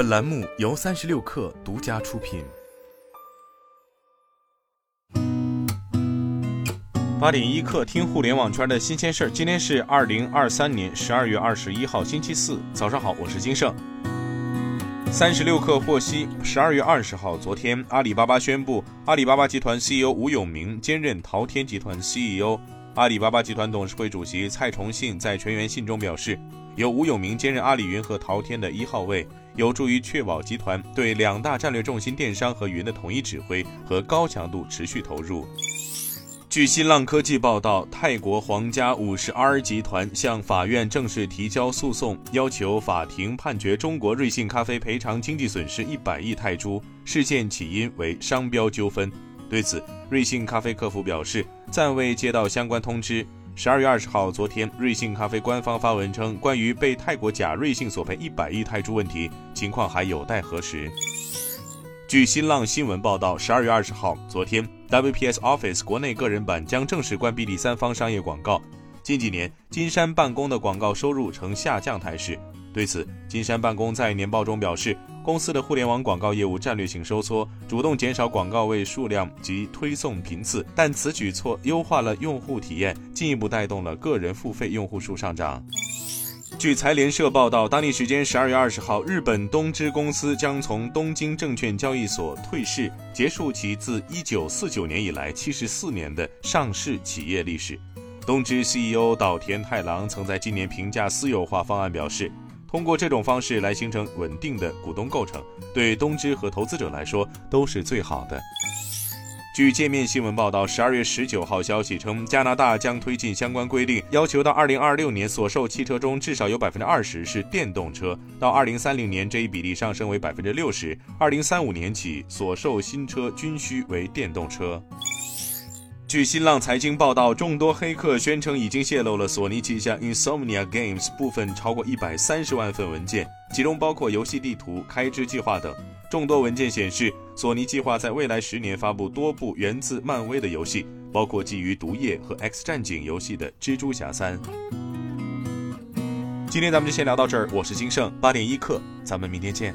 本栏目由三十六氪独家出品。八点一刻，听互联网圈的新鲜事儿。今天是二零二三年十二月二十一号，星期四，早上好，我是金盛。三十六氪获悉，十二月二十号，昨天，阿里巴巴宣布，阿里巴巴集团 CEO 吴永明兼任淘天集团 CEO。阿里巴巴集团董事会主席蔡崇信在全员信中表示，由吴永明兼任阿里云和淘天的一号位，有助于确保集团对两大战略重心电商和云的统一指挥和高强度持续投入。据新浪科技报道，泰国皇家五十 R 集团向法院正式提交诉讼，要求法庭判决中国瑞幸咖啡赔偿经济损失一百亿泰铢。事件起因为商标纠纷。对此，瑞幸咖啡客服表示暂未接到相关通知。十二月二十号，昨天，瑞幸咖啡官方发文称，关于被泰国假瑞幸索赔一百亿泰铢问题，情况还有待核实。据新浪新闻报道，十二月二十号，昨天，WPS Office 国内个人版将正式关闭第三方商业广告。近几年，金山办公的广告收入呈下降态势。对此，金山办公在年报中表示，公司的互联网广告业务战略性收缩，主动减少广告位数量及推送频次，但此举措优化了用户体验，进一步带动了个人付费用户数上涨。据财联社报道，当地时间十二月二十号，日本东芝公司将从东京证券交易所退市，结束其自一九四九年以来七十四年的上市企业历史。东芝 CEO 岛田太郎曾在今年评价私有化方案表示，通过这种方式来形成稳定的股东构成，对东芝和投资者来说都是最好的。据界面新闻报道，十二月十九号消息称，加拿大将推进相关规定，要求到二零二六年所售汽车中至少有百分之二十是电动车，到二零三零年这一比例上升为百分之六十，二零三五年起所售新车均需为电动车。据新浪财经报道，众多黑客宣称已经泄露了索尼旗下 Insomnia Games 部分超过一百三十万份文件，其中包括游戏地图、开支计划等。众多文件显示，索尼计划在未来十年发布多部源自漫威的游戏，包括基于《毒液》和《X 战警》游戏的《蜘蛛侠三》。今天咱们就先聊到这儿，我是金盛，八点一刻，咱们明天见。